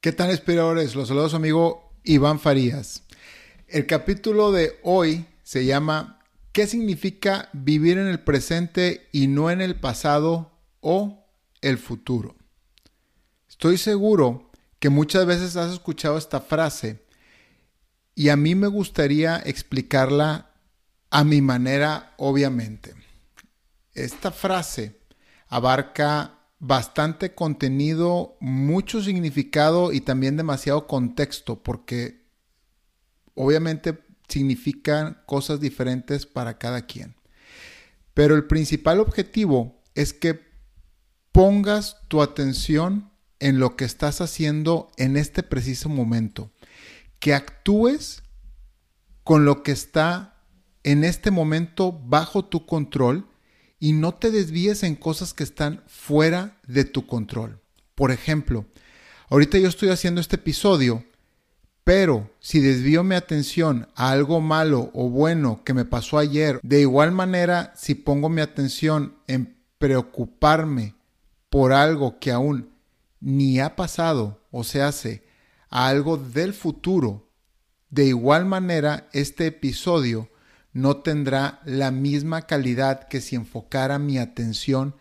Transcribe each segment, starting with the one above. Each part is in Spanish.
¿Qué tal, inspiradores? Los saludos, amigo Iván Farías. El capítulo de hoy se llama ¿Qué significa vivir en el presente y no en el pasado o el futuro? Estoy seguro que muchas veces has escuchado esta frase y a mí me gustaría explicarla a mi manera, obviamente. Esta frase abarca bastante contenido, mucho significado y también demasiado contexto, porque obviamente significan cosas diferentes para cada quien. Pero el principal objetivo es que pongas tu atención en lo que estás haciendo en este preciso momento, que actúes con lo que está en este momento bajo tu control y no te desvíes en cosas que están fuera de tu control. Por ejemplo, ahorita yo estoy haciendo este episodio, pero si desvío mi atención a algo malo o bueno que me pasó ayer, de igual manera si pongo mi atención en preocuparme por algo que aún ni ha pasado o se hace a algo del futuro, de igual manera este episodio no tendrá la misma calidad que si enfocara mi atención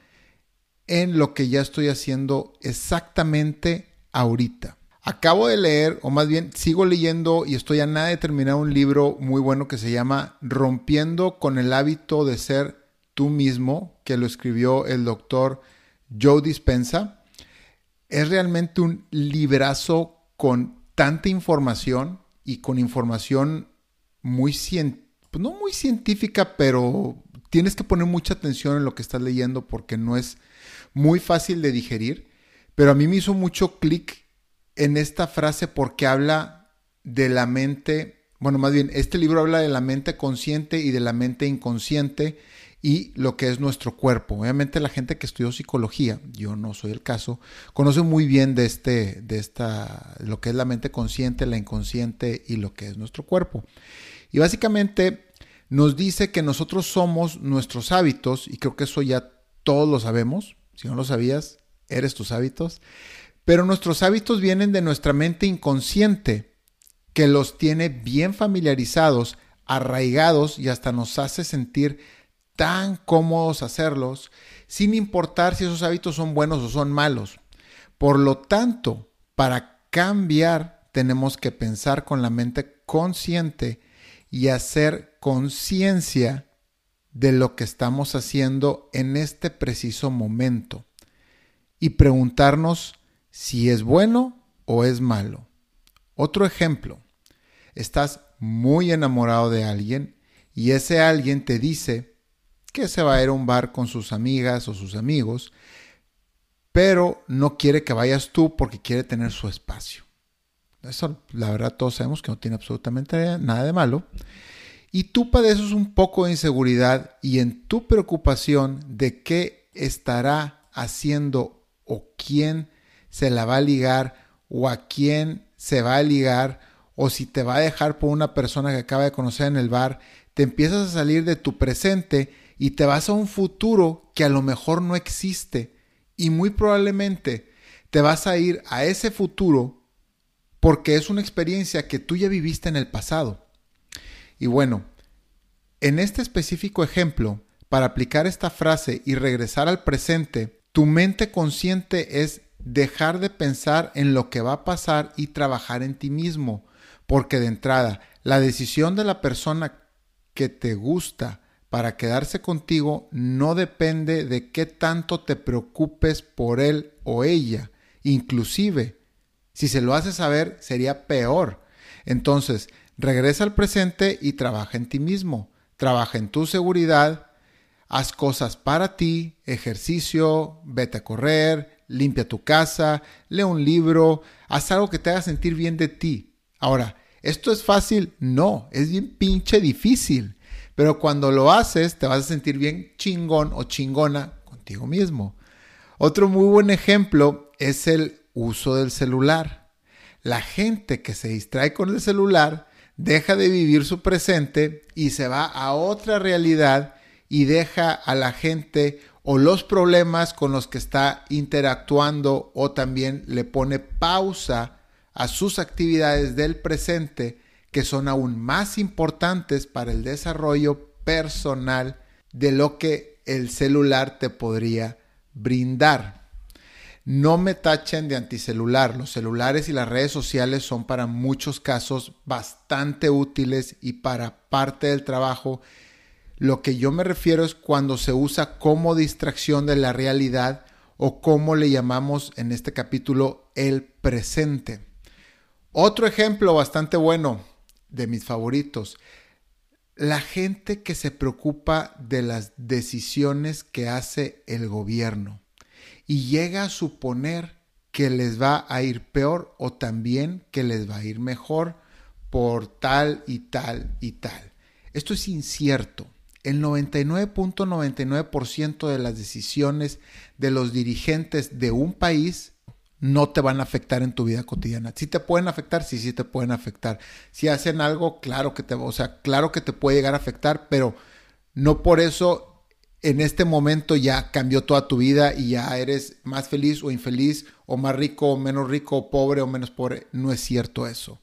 en lo que ya estoy haciendo exactamente ahorita. Acabo de leer, o más bien sigo leyendo y estoy a nada de terminar un libro muy bueno que se llama Rompiendo con el hábito de ser tú mismo, que lo escribió el doctor Joe Dispensa. Es realmente un librazo con tanta información y con información muy científica pues no muy científica, pero tienes que poner mucha atención en lo que estás leyendo porque no es muy fácil de digerir. Pero a mí me hizo mucho clic en esta frase porque habla de la mente, bueno, más bien, este libro habla de la mente consciente y de la mente inconsciente y lo que es nuestro cuerpo. Obviamente la gente que estudió psicología, yo no soy el caso, conoce muy bien de este de esta lo que es la mente consciente, la inconsciente y lo que es nuestro cuerpo. Y básicamente nos dice que nosotros somos nuestros hábitos, y creo que eso ya todos lo sabemos, si no lo sabías, eres tus hábitos, pero nuestros hábitos vienen de nuestra mente inconsciente, que los tiene bien familiarizados, arraigados y hasta nos hace sentir tan cómodos hacerlos, sin importar si esos hábitos son buenos o son malos. Por lo tanto, para cambiar tenemos que pensar con la mente consciente y hacer conciencia de lo que estamos haciendo en este preciso momento y preguntarnos si es bueno o es malo. Otro ejemplo, estás muy enamorado de alguien y ese alguien te dice que se va a ir a un bar con sus amigas o sus amigos, pero no quiere que vayas tú porque quiere tener su espacio. Eso, la verdad, todos sabemos que no tiene absolutamente nada de malo. Y tú padeces un poco de inseguridad y en tu preocupación de qué estará haciendo o quién se la va a ligar o a quién se va a ligar o si te va a dejar por una persona que acaba de conocer en el bar, te empiezas a salir de tu presente y te vas a un futuro que a lo mejor no existe y muy probablemente te vas a ir a ese futuro porque es una experiencia que tú ya viviste en el pasado. Y bueno, en este específico ejemplo, para aplicar esta frase y regresar al presente, tu mente consciente es dejar de pensar en lo que va a pasar y trabajar en ti mismo, porque de entrada, la decisión de la persona que te gusta para quedarse contigo no depende de qué tanto te preocupes por él o ella, inclusive si se lo hace saber, sería peor. Entonces, regresa al presente y trabaja en ti mismo. Trabaja en tu seguridad. Haz cosas para ti, ejercicio, vete a correr, limpia tu casa, lee un libro, haz algo que te haga sentir bien de ti. Ahora, ¿esto es fácil? No, es bien pinche difícil. Pero cuando lo haces, te vas a sentir bien chingón o chingona contigo mismo. Otro muy buen ejemplo es el uso del celular. La gente que se distrae con el celular deja de vivir su presente y se va a otra realidad y deja a la gente o los problemas con los que está interactuando o también le pone pausa a sus actividades del presente que son aún más importantes para el desarrollo personal de lo que el celular te podría brindar. No me tachen de anticelular. Los celulares y las redes sociales son para muchos casos bastante útiles y para parte del trabajo. Lo que yo me refiero es cuando se usa como distracción de la realidad o como le llamamos en este capítulo el presente. Otro ejemplo bastante bueno de mis favoritos. La gente que se preocupa de las decisiones que hace el gobierno y llega a suponer que les va a ir peor o también que les va a ir mejor por tal y tal y tal. Esto es incierto. El 99.99% de las decisiones de los dirigentes de un país no te van a afectar en tu vida cotidiana. Si te pueden afectar, sí, sí te pueden afectar. Si hacen algo, claro que te, o sea, claro que te puede llegar a afectar, pero no por eso en este momento ya cambió toda tu vida y ya eres más feliz o infeliz o más rico o menos rico o pobre o menos pobre. No es cierto eso.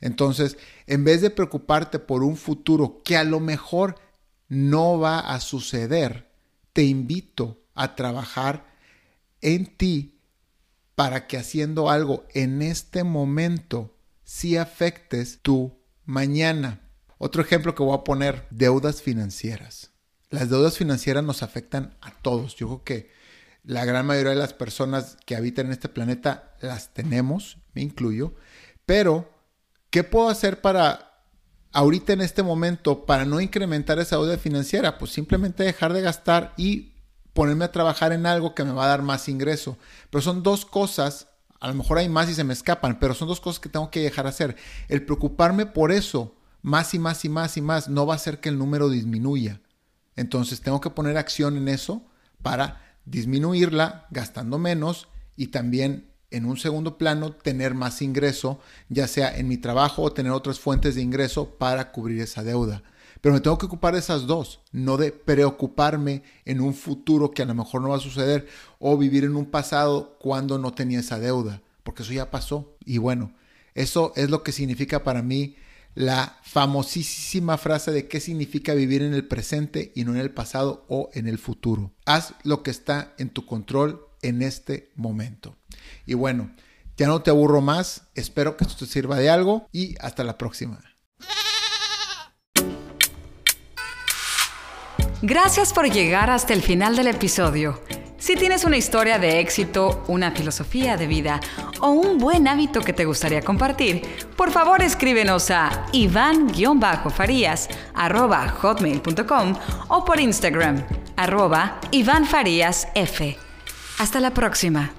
Entonces, en vez de preocuparte por un futuro que a lo mejor no va a suceder, te invito a trabajar en ti para que haciendo algo en este momento sí afectes tu mañana. Otro ejemplo que voy a poner, deudas financieras. Las deudas financieras nos afectan a todos. Yo creo que la gran mayoría de las personas que habitan en este planeta las tenemos, me incluyo. Pero, ¿qué puedo hacer para ahorita en este momento para no incrementar esa deuda financiera? Pues simplemente dejar de gastar y ponerme a trabajar en algo que me va a dar más ingreso. Pero son dos cosas, a lo mejor hay más y se me escapan, pero son dos cosas que tengo que dejar hacer. El preocuparme por eso, más y más y más y más, no va a hacer que el número disminuya. Entonces tengo que poner acción en eso para disminuirla gastando menos y también en un segundo plano tener más ingreso, ya sea en mi trabajo o tener otras fuentes de ingreso para cubrir esa deuda. Pero me tengo que ocupar de esas dos, no de preocuparme en un futuro que a lo mejor no va a suceder o vivir en un pasado cuando no tenía esa deuda, porque eso ya pasó. Y bueno, eso es lo que significa para mí la famosísima frase de qué significa vivir en el presente y no en el pasado o en el futuro. Haz lo que está en tu control en este momento. Y bueno, ya no te aburro más, espero que esto te sirva de algo y hasta la próxima. Gracias por llegar hasta el final del episodio. Si tienes una historia de éxito, una filosofía de vida o un buen hábito que te gustaría compartir, por favor escríbenos a iván-farías.hotmail.com o por Instagram, arroba Hasta la próxima.